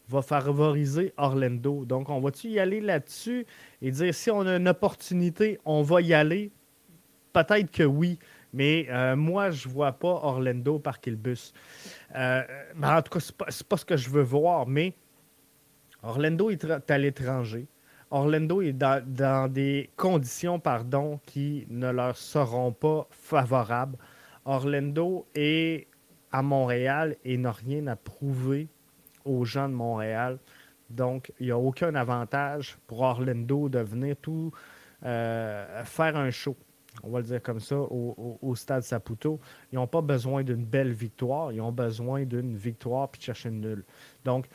va favoriser Orlando. Donc, on va-tu y aller là-dessus et dire si on a une opportunité, on va y aller? Peut-être que oui, mais euh, moi, je ne vois pas Orlando par le bus. Euh, en tout cas, ce n'est pas, pas, ce que je veux voir, mais Orlando est à l'étranger. Orlando est dans, des conditions pardon, qui ne leur seront pas favorables. Orlando est à Montréal et n'a rien à prouver aux gens de Montréal. Donc, il n'y a aucun avantage pour Orlando de venir tout euh, faire un show, on va le dire comme ça, au, stade Saputo. Ils n'ont pas besoin d'une belle victoire, ils ont besoin d'une victoire puis de chercher une nulle. Donc,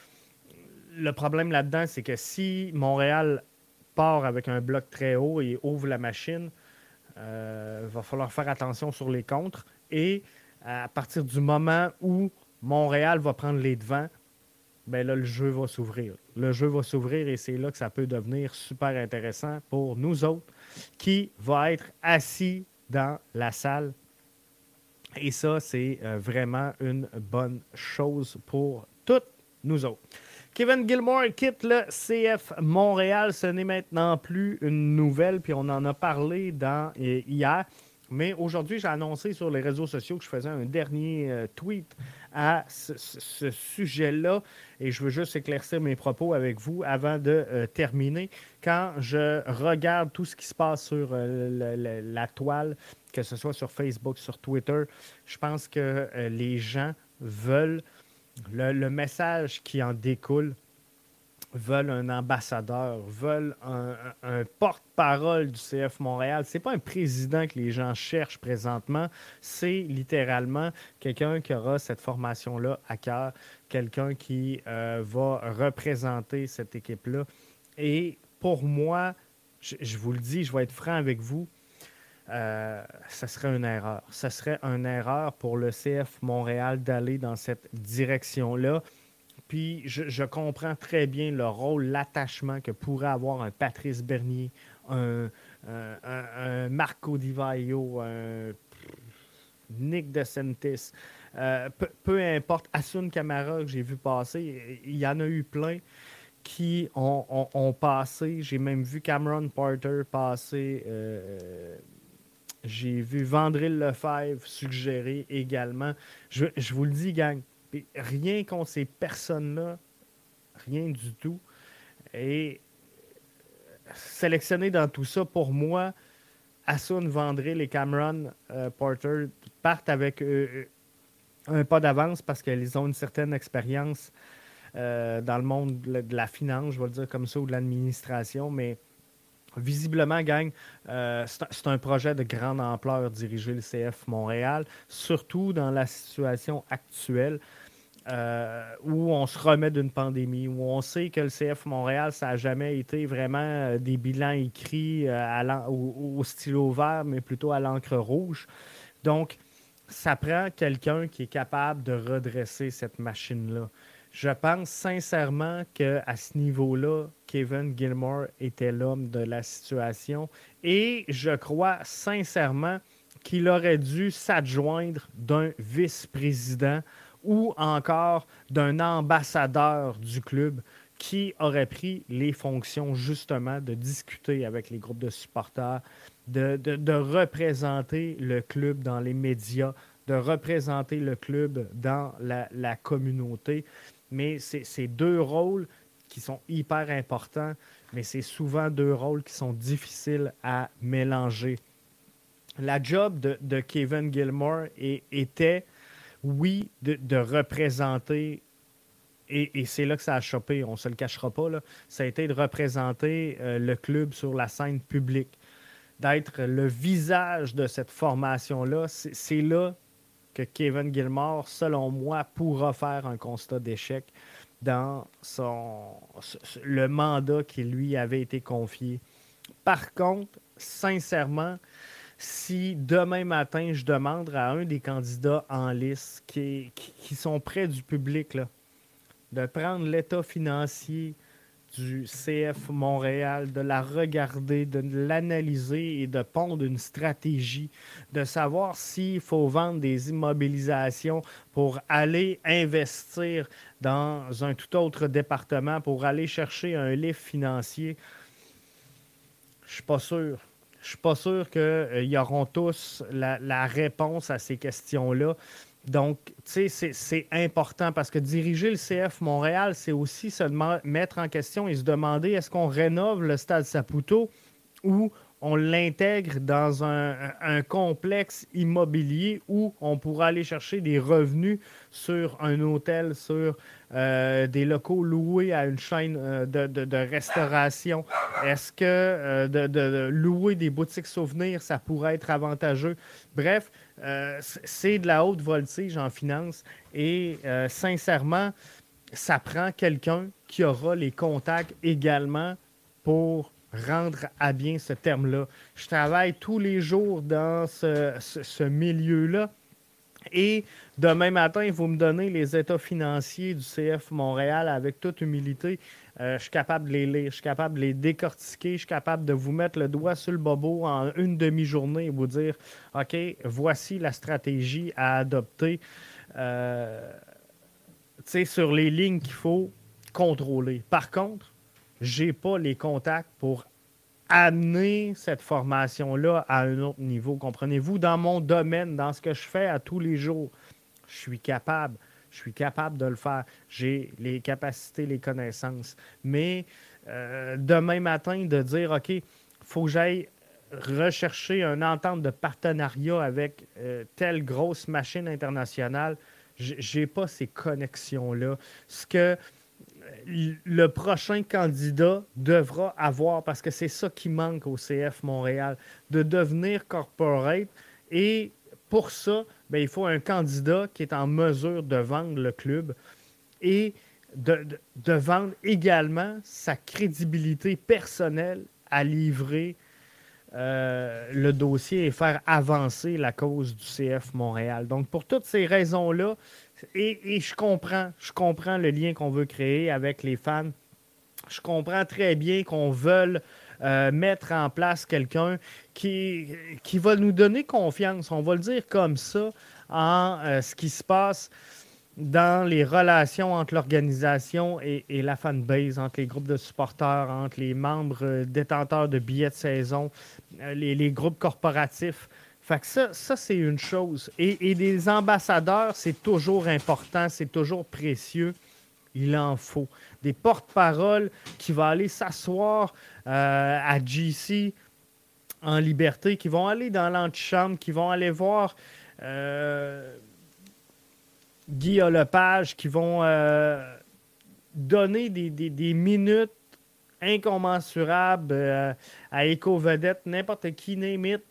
le problème là-dedans, c'est que si Montréal part avec un bloc très haut et ouvre la machine, il euh, va falloir faire attention sur les contres. Et à partir du moment où Montréal va prendre les devants, ben là, le jeu va s'ouvrir. Le jeu va s'ouvrir et c'est là que ça peut devenir super intéressant pour nous autres qui va être assis dans la salle. Et ça, c'est euh, vraiment une bonne chose pour toutes nous autres. Kevin Gilmore quitte le CF Montréal. Ce n'est maintenant plus une nouvelle, puis on en a parlé dans, euh, hier. Mais aujourd'hui, j'ai annoncé sur les réseaux sociaux que je faisais un dernier euh, tweet à ce, sujet-là. Et je veux juste éclaircir mes propos avec vous avant de euh, terminer. Quand je regarde tout ce qui se passe sur la toile, que ce soit sur Facebook, sur Twitter, je pense que les gens veulent le, message qui en découle veulent un ambassadeur, veulent un, porte-parole du CF Montréal. Ce n'est pas un président que les gens cherchent présentement, c'est littéralement quelqu'un qui aura cette formation-là à cœur, quelqu'un qui euh, va représenter cette équipe-là. Et pour moi, je, vous le dis, je vais être franc avec vous, euh, ça serait une erreur. Ça serait une erreur pour le CF Montréal d'aller dans cette direction-là. Puis je, comprends très bien le rôle, l'attachement que pourrait avoir un Patrice Bernier, un, Marco Di Vaio, un Nick DeSantis. Euh, peu, importe, Asun Camara que j'ai vu passer, il y en a eu plein qui ont, passé. J'ai même vu Cameron Porter passer. Euh, j'ai vu Vandril Lefebvre suggérer également. Je, vous le dis, gang, rien contre ces personnes-là, rien du tout. Et sélectionner dans tout ça, pour moi, Asun, Vandril et Cameron euh, Porter partent avec euh, un pas d'avance parce qu'ils ont une certaine expérience euh, dans le monde de la finance, je vais le dire comme ça, ou de l'administration, mais Visiblement, gang, euh, c'est un projet de grande ampleur diriger le CF Montréal, surtout dans la situation actuelle euh, où on se remet d'une pandémie, où on sait que le CF Montréal, ça n'a jamais été vraiment euh, des bilans écrits au, au, stylo vert, mais plutôt à l'encre rouge. Donc, ça prend quelqu'un qui est capable de redresser cette machine-là. Je pense sincèrement qu'à ce niveau-là, Kevin Gilmore était l'homme de la situation. Et je crois sincèrement qu'il aurait dû s'adjoindre d'un vice-président ou encore d'un ambassadeur du club qui aurait pris les fonctions justement de discuter avec les groupes de supporters, de, représenter le club dans les médias, de représenter le club dans la communauté mais c'est deux rôles qui sont hyper importants, mais c'est souvent deux rôles qui sont difficiles à mélanger. La job de, Kevin Gilmore était, oui, de, représenter, et, c'est là que ça a chopé, on ne se le cachera pas, là, ça a été de représenter euh, le club sur la scène publique, d'être le visage de cette formation-là. C'est là que Kevin Gilmore, selon moi, pourra faire un constat d'échec dans son, le mandat qui lui avait été confié. Par contre, sincèrement, si demain matin, je demande à un des candidats en liste qui, qui, sont près du public de prendre l'état financier du CF Montréal, de la regarder, de l'analyser et de pondre une stratégie, de savoir s'il faut vendre des immobilisations pour aller investir dans un tout autre département, pour aller chercher un livre financier. Je suis pas sûr. Je suis pas sûr qu'ils euh, auront tous la réponse à ces questions-là. Donc, tu sais, c'est important parce que diriger le CF Montréal, c'est aussi se mettre en question et se demander est-ce qu'on rénove le stade Saputo ou on l'intègre dans un, complexe immobilier où on pourra aller chercher des revenus sur un hôtel, sur euh, des locaux loués à une chaîne euh, de, restauration. Est-ce que euh, de, louer des boutiques souvenirs, ça pourrait être avantageux? Bref, c'est de la haute voltige en finance et sincèrement, ça prend quelqu'un qui aura les contacts également pour rendre à bien ce terme-là. Je travaille tous les jours dans ce, milieu-là. Et demain matin, vous me donnez les états financiers du CF Montréal avec toute humilité. Euh, je suis capable de les lire, je suis capable de les décortiquer, je suis capable de vous mettre le doigt sur le bobo en une demi-journée et vous dire OK, voici la stratégie à adopter euh, sur les lignes qu'il faut contrôler. Par contre, j'ai pas les contacts pour amener cette formation-là à un autre niveau. Comprenez-vous? Dans mon domaine, dans ce que je fais à tous les jours, je suis capable. Je suis capable de le faire. J'ai les capacités, les connaissances. Mais euh, demain matin, de dire, OK, il faut que j'aille rechercher une entente de partenariat avec euh, telle grosse machine internationale, j'ai pas ces connexions-là. Ce que le prochain candidat devra avoir, parce que c'est ça qui manque au CF Montréal, de devenir corporate. Et pour ça, ben, il faut un candidat qui est en mesure de vendre le club et de, vendre également sa crédibilité personnelle à livrer euh, le dossier et faire avancer la cause du CF Montréal. Donc, pour toutes ces raisons-là, et, je comprends, je comprends le lien qu'on veut créer avec les fans. Je comprends très bien qu'on veut euh, mettre en place quelqu'un qui, qui va nous donner confiance, on va le dire comme ça, en euh, ce qui se passe dans les relations entre l'organisation et, la fanbase, entre les groupes de supporters, entre les membres euh, détenteurs de billets de saison, les groupes corporatifs. Fait que ça, ça c'est une chose. Et, des ambassadeurs, c'est toujours important, c'est toujours précieux. Il en faut. Des porte-paroles qui vont aller s'asseoir euh, à GC en liberté, qui vont aller dans l'antichambre, qui vont aller voir euh, Guy Lepage, qui vont euh, donner des, minutes incommensurables euh, à Eco Vedette, n'importe qui, n'imite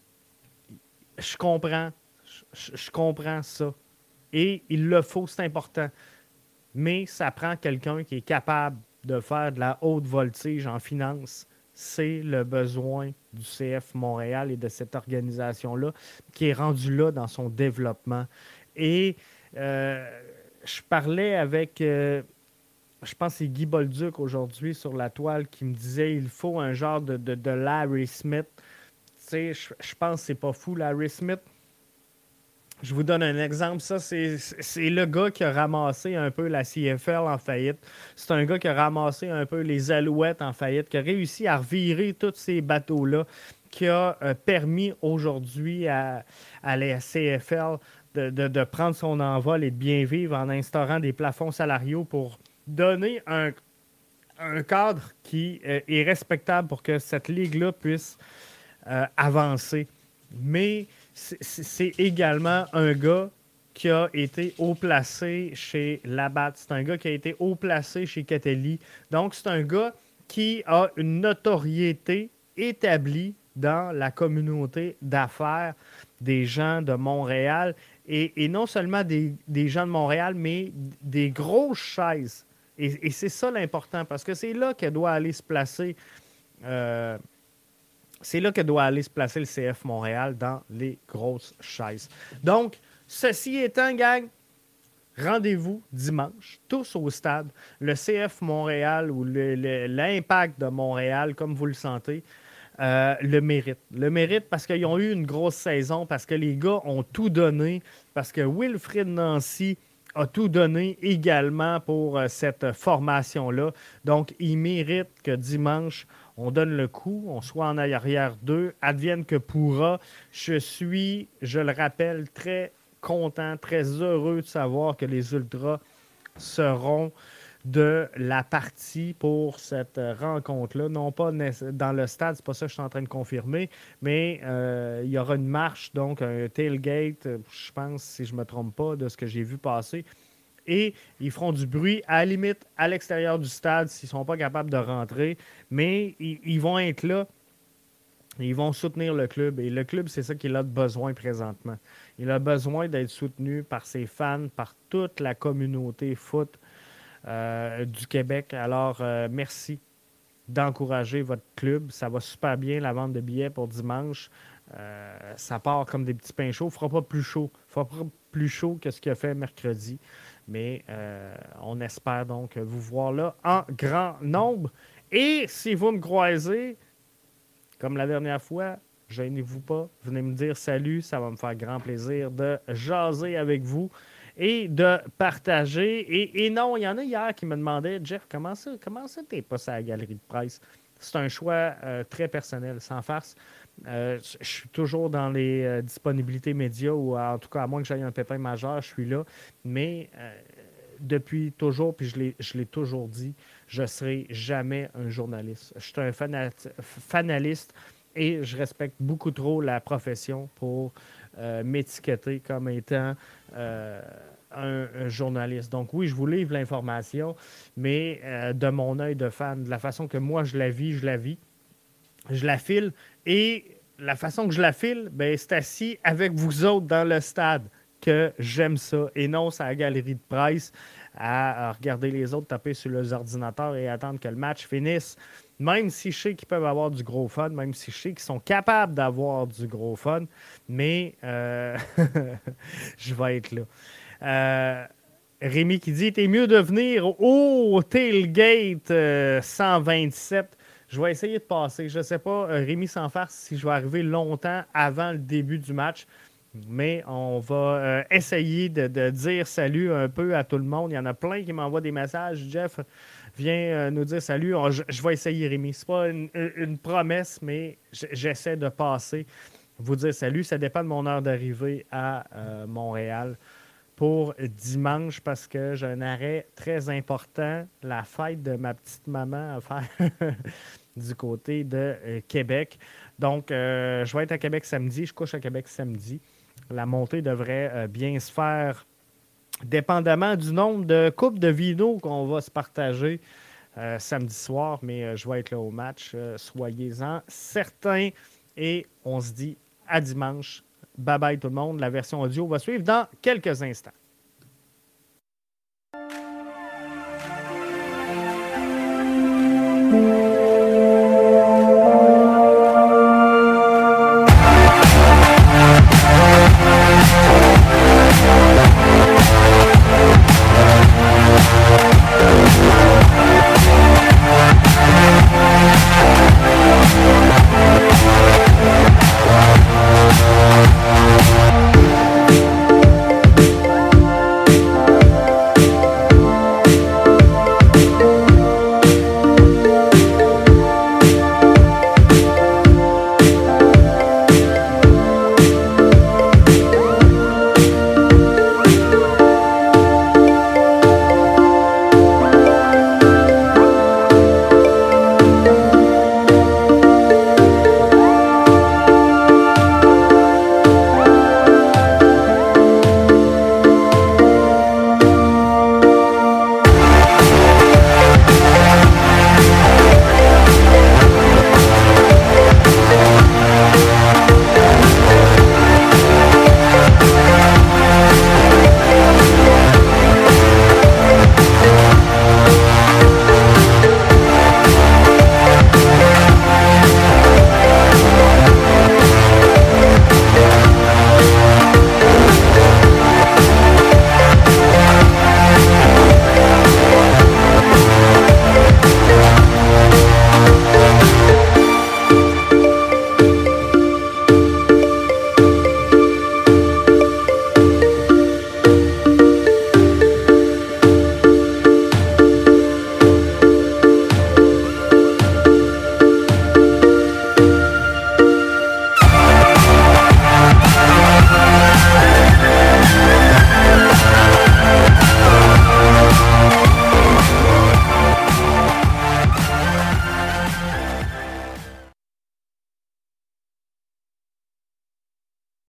je comprends. Je, comprends ça. Et il le faut, c'est important. Mais ça prend quelqu'un qui est capable de faire de la haute voltige en finance. C'est le besoin du CF Montréal et de cette organisation-là qui est rendu là dans son développement. Et euh, je parlais avec, euh, je pense c'est Guy Bolduc aujourd'hui sur la toile qui me disait il faut un genre de Larry Smith je pense que c'est pas fou, Larry Smith. Je vous donne un exemple. Ça, c'est le gars qui a ramassé un peu la CFL en faillite. C'est un gars qui a ramassé un peu les Alouettes en faillite, qui a réussi à revirer tous ces bateaux-là, qui a euh, permis aujourd'hui à, la CFL de, prendre son envol et de bien vivre en instaurant des plafonds salariaux pour donner un, cadre qui euh, est respectable pour que cette ligue-là puisse euh, avancé. Mais c'est également un gars qui a été haut placé chez Labatt. C'est un gars qui a été haut placé chez Catelli. Donc, c'est un gars qui a une notoriété établie dans la communauté d'affaires des gens de Montréal. Et, non seulement des, gens de Montréal, mais des grosses chaises. Et, c'est ça l'important, parce que c'est là qu'elle doit aller se placer. Euh, c'est là que doit aller se placer le CF Montréal dans les grosses chaises. Donc, ceci étant, gang, rendez-vous dimanche, tous au stade. Le CF Montréal ou l'impact de Montréal, comme vous le sentez, euh, le mérite. Le mérite parce qu'ils ont eu une grosse saison, parce que les gars ont tout donné, parce que Wilfrid Nancy a tout donné également pour euh, cette formation-là. Donc, ils méritent que dimanche, on donne le coup, on soit en arrière d'eux, advienne que pourra. Je suis, je le rappelle, très content, très heureux de savoir que les Ultras seront de la partie pour cette rencontre-là. Non pas dans le stade, c'est pas ça que je suis en train de confirmer, mais euh, il y aura une marche, donc un tailgate, je pense, si je ne me trompe pas, de ce que j'ai vu passer. Et ils feront du bruit à la limite à l'extérieur du stade s'ils ne sont pas capables de rentrer, mais ils, vont être là. Ils vont soutenir le club. Et le club, c'est ça qu'il a besoin présentement. Il a besoin d'être soutenu par ses fans, par toute la communauté foot euh, du Québec. Alors, euh, merci d'encourager votre club. Ça va super bien, la vente de billets pour dimanche. Euh, ça part comme des petits pains chauds. Il ne fera pas plus chaud. Il fera pas plus chaud que ce qu'il a fait mercredi. Mais on espère donc vous voir là en grand nombre. Et si vous me croisez, comme la dernière fois, gênez-vous pas. Venez me dire salut. Ça va me faire grand plaisir de jaser avec vous et de partager. Et, non, il y en a hier qui me demandaient, Jeff, comment ça, comment ça t'es pas à la galerie de presse? C'est un choix euh, très personnel, sans farce. Euh, je suis toujours dans les euh, disponibilités médias ou en tout cas, à moins que j'aille un pépin majeur, je suis là. Mais depuis toujours, puis je l'ai toujours dit, je ne serai jamais un journaliste. Je suis un fanaliste et je respecte beaucoup trop la profession pour m'étiqueter comme étant un, journaliste. Donc oui, je vous livre l'information, mais euh, de mon œil de fan, de la façon que moi je la vis, je la vis, je la file. Et la façon que je la file, ben, c'est assis avec vous autres dans le stade que j'aime ça. Et non, c'est à la galerie de presse à, regarder les autres taper sur leurs ordinateurs et attendre que le match finisse. Même si je sais qu'ils peuvent avoir du gros fun, même si je sais qu'ils sont capables d'avoir du gros fun, mais euh, je vais être là. Euh, Rémi qui dit T'es mieux de venir au tailgate 127. Euh, je vais essayer de passer. Je ne sais pas, euh, Rémi sans farce, si je vais arriver longtemps avant le début du match. Mais on va essayer de, dire salut un peu à tout le monde. Il y en a plein qui m'envoient des messages. Jeff, viens nous dire salut. je, vais essayer, Rémi. Ce n'est pas une, promesse, mais j'essaie de passer, vous dire salut. Ça dépend de mon heure d'arrivée à Montréal pour dimanche parce que j'ai un arrêt très important, la fête de ma petite maman à faire du côté de euh, Québec. Donc, euh, je vais être à Québec samedi, je couche à Québec samedi. La montée devrait euh, bien se faire dépendamment du nombre de coupes de vino qu'on va se partager samedi soir, mais je vais être là au match. Soyez-en certains et on se dit à dimanche Bye bye tout le monde. La version audio va suivre dans quelques instants.